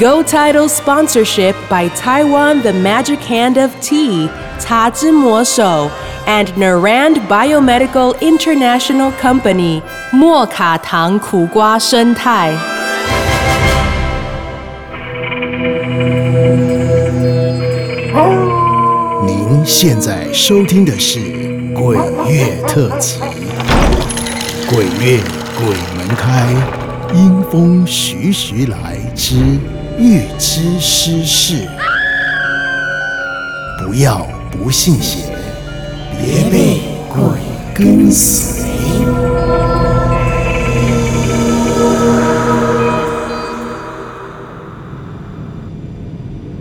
Go Title sponsorship by Taiwan The Magic Hand of Tea, Ta Zhi Mo Shou, and Narand Biomedical International Company, 莫卡糖苦瓜生态。您现在收听的是《鬼月特辑》，鬼月鬼门开，阴风徐徐来之 预知失事。不要不信邪，别被鬼跟随。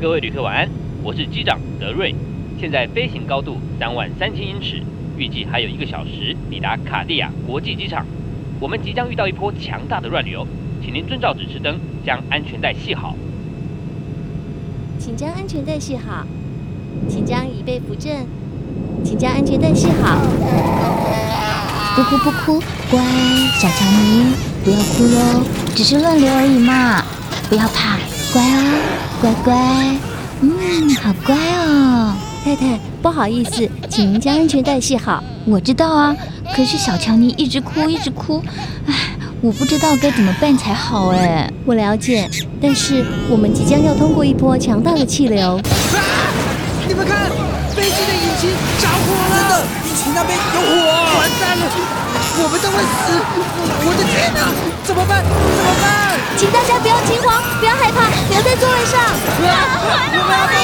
各位旅客晚安，我是机长德瑞，现在飞行高度三万三千英尺，预计还有一个小时抵达卡地亚国际机场。我们即将遇到一波强大的乱流，请您遵照指示灯将安全带系好。请将安全带系好，请将椅背扶正，请将安全带系好。不哭不哭，乖，小强尼，不要哭哟，只是乱流而已嘛，不要怕，乖哦，乖乖，嗯，好乖哦。太太，不好意思，请您将安全带系好。我知道啊，可是小强尼一直哭一直哭，唉，我不知道该怎么办才好哎。我了解，但是我们即将要通过一波强大的气流。你们看，飞机的引擎着火了！真的，引擎那边有火！完蛋了，我们都会死！我的天哪，怎么办？怎么办？请大家不要惊慌，不要害怕，留在座位上。我们要被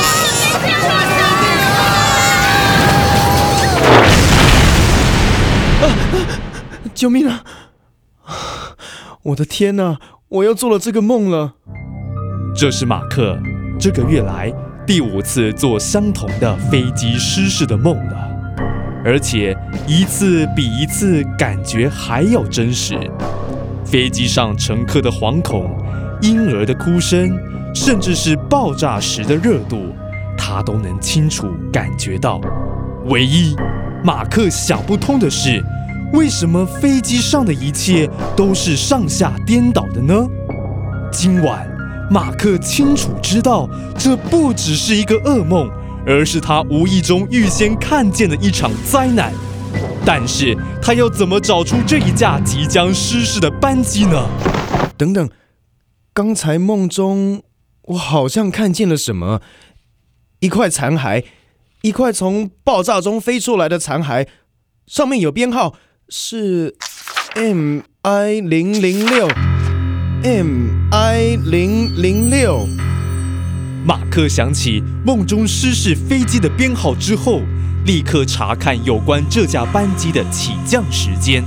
救命啊！我的天哪，我又做了这个梦了。这是马克这个月来第五次做相同的飞机失事的梦了，而且一次比一次感觉还要真实。飞机上乘客的惶恐、婴儿的哭声，甚至是爆炸时的热度，他都能清楚感觉到。唯一马克想不通的是，为什么飞机上的一切都是上下颠倒的呢？今晚。马克清楚知道，这不只是一个噩梦，而是他无意中预先看见的一场灾难。但是他要怎么找出这一架即将失事的班机呢？等等，刚才梦中我好像看见了什么？一块残骸，一块从爆炸中飞出来的残骸，上面有编号，是 M I 零零六。M I 零零六，马克想起梦中失事飞机的编号之后，立刻查看有关这架班机的起降时间。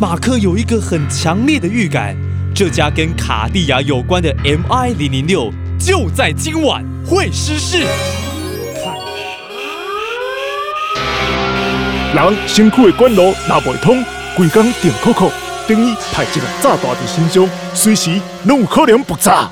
马克有一个很强烈的预感，这架跟卡地亚有关的 M I 零零六就在今晚会失事。人身躯的管路若未通，规工定扣扣。等于派一个炸弹在身上，随时拢有可能爆炸。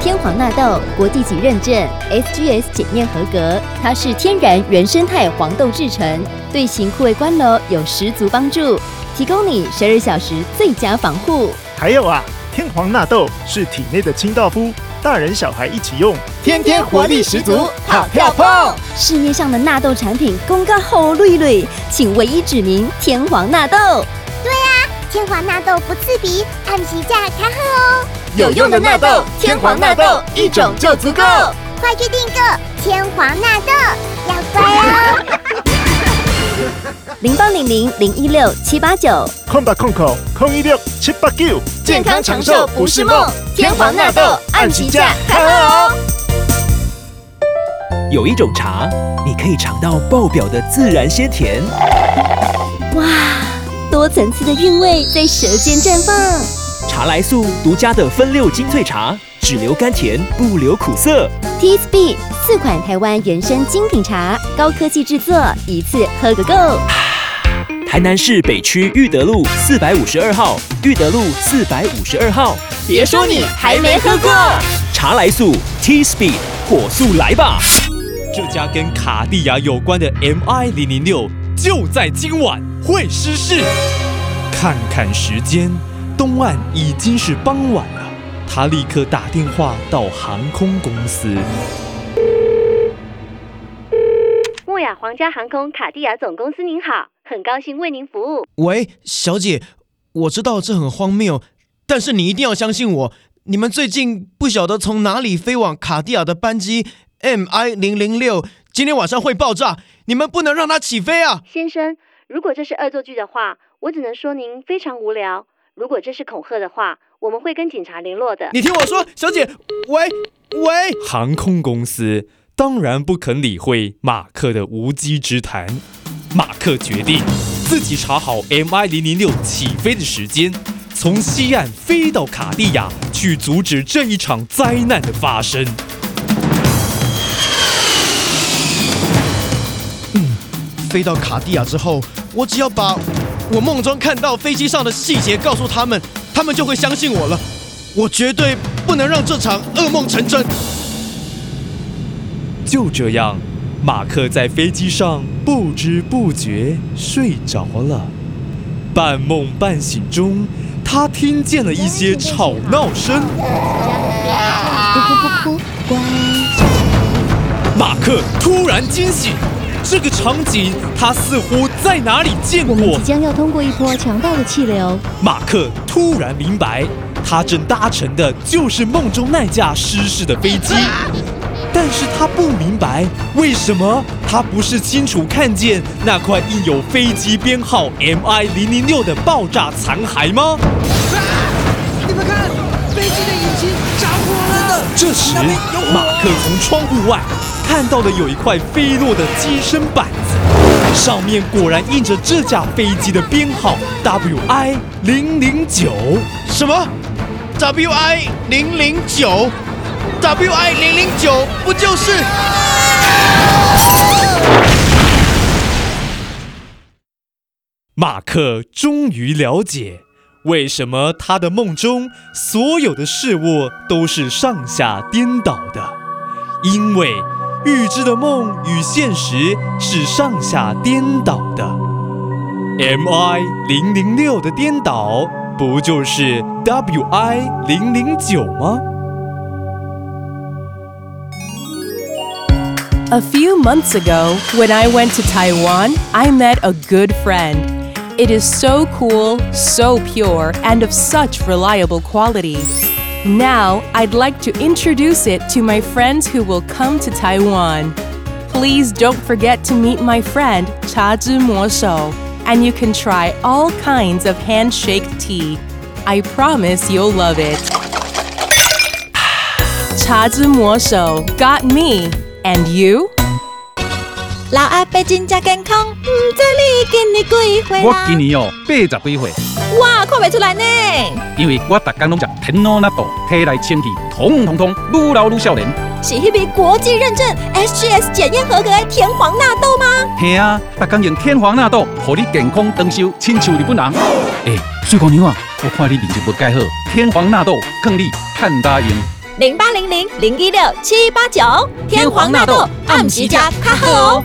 天皇纳豆国际级认证，SGS 检验合格，它是天然原生态黄豆制成，对型护卫关楼有十足帮助，提供你十二小时最佳防护。还有啊，天皇纳豆是体内的清道夫，大人小孩一起用，天天活力十足，好跳蹦！市面上的纳豆产品公告后绿绿，请唯一指明天皇纳豆。对呀、啊，天皇纳豆不刺鼻，按期价开喝哦。有用的纳豆，天皇纳豆一种就足够。快去订购天皇纳豆，要乖哦。零八零零零一六七八九，空八空口空一六七八九，健康长寿不是梦。天皇纳豆按起价开喝哦。有一种茶，你可以尝到爆表的自然鲜甜。哇，多层次的韵味在舌尖绽放。茶来素独家的分六精粹茶，只留甘甜，不留苦涩。T Speed 四款台湾原生精品茶，高科技制作，一次喝个够。台南市北区裕德路四百五十二号，裕德路四百五十二号。别说你还没喝过，茶来速 T Speed 火速来吧！这家跟卡地亚有关的 MI 零零六就在今晚会失事。看看时间，东岸已经是傍晚了。他立刻打电话到航空公司。莫雅皇家航空卡地亚总公司，您好，很高兴为您服务。喂，小姐，我知道这很荒谬，但是你一定要相信我。你们最近不晓得从哪里飞往卡地亚的班机 MI 零零六，今天晚上会爆炸，你们不能让它起飞啊！先生，如果这是恶作剧的话，我只能说您非常无聊；如果这是恐吓的话，我们会跟警察联络的。你听我说，小姐，喂喂，航空公司当然不肯理会马克的无稽之谈。马克决定自己查好 MI 零零六起飞的时间，从西岸飞到卡地亚去阻止这一场灾难的发生。嗯，飞到卡地亚之后，我只要把我梦中看到飞机上的细节告诉他们，他们就会相信我了。我绝对不能让这场噩梦成真。就这样，马克在飞机上不知不觉睡着了。半梦半醒中，他听见了一些吵闹声。不哭不哭，乖。马克突然惊醒，这个场景他似乎在哪里见过。我们即将要通过一波强大的气流。马克突然明白，他正搭乘的就是梦中那架失事的飞机。但是他不明白，为什么他不是清楚看见那块印有飞机编号 MI 零零六的爆炸残骸吗？你们看，飞机的引擎着火了！这时，马克从窗户外看到的有一块飞落的机身板子，上面果然印着这架飞机的编号 WI 零零九。什么？WI 零零九？WI 零零九不就是？马克终于了解，为什么他的梦中所有的事物都是上下颠倒的，因为 预知的梦与现实是上下颠倒的。MI 零零六的颠倒，不就是 WI 零零九吗？ A few months ago, when I went to Taiwan, I met a good friend. It is so cool, so pure, and of such reliable quality. Now, I'd like to introduce it to my friends who will come to Taiwan. Please don't forget to meet my friend Cha Zhi Mo Shou, and you can try all kinds of handshake tea. I promise you'll love it. Cha Zhi Mo Shou got me, and you? 老阿伯真正健康，唔知你今年几岁我？今年哦八十几岁，哇，看不出来呢。因为我逐工拢食天罗纳豆，体内清气通通通，愈老愈少年。是迄笔国际认证 SGS 检验合格的天皇纳豆吗？嘿啊，逐工用天皇纳豆，互你健康长寿，亲像日本人。诶，水姑娘啊，我看你面色不改好，天皇纳豆更你看大用。零八零零零一六七八九，天皇纳豆暗时加较好哦。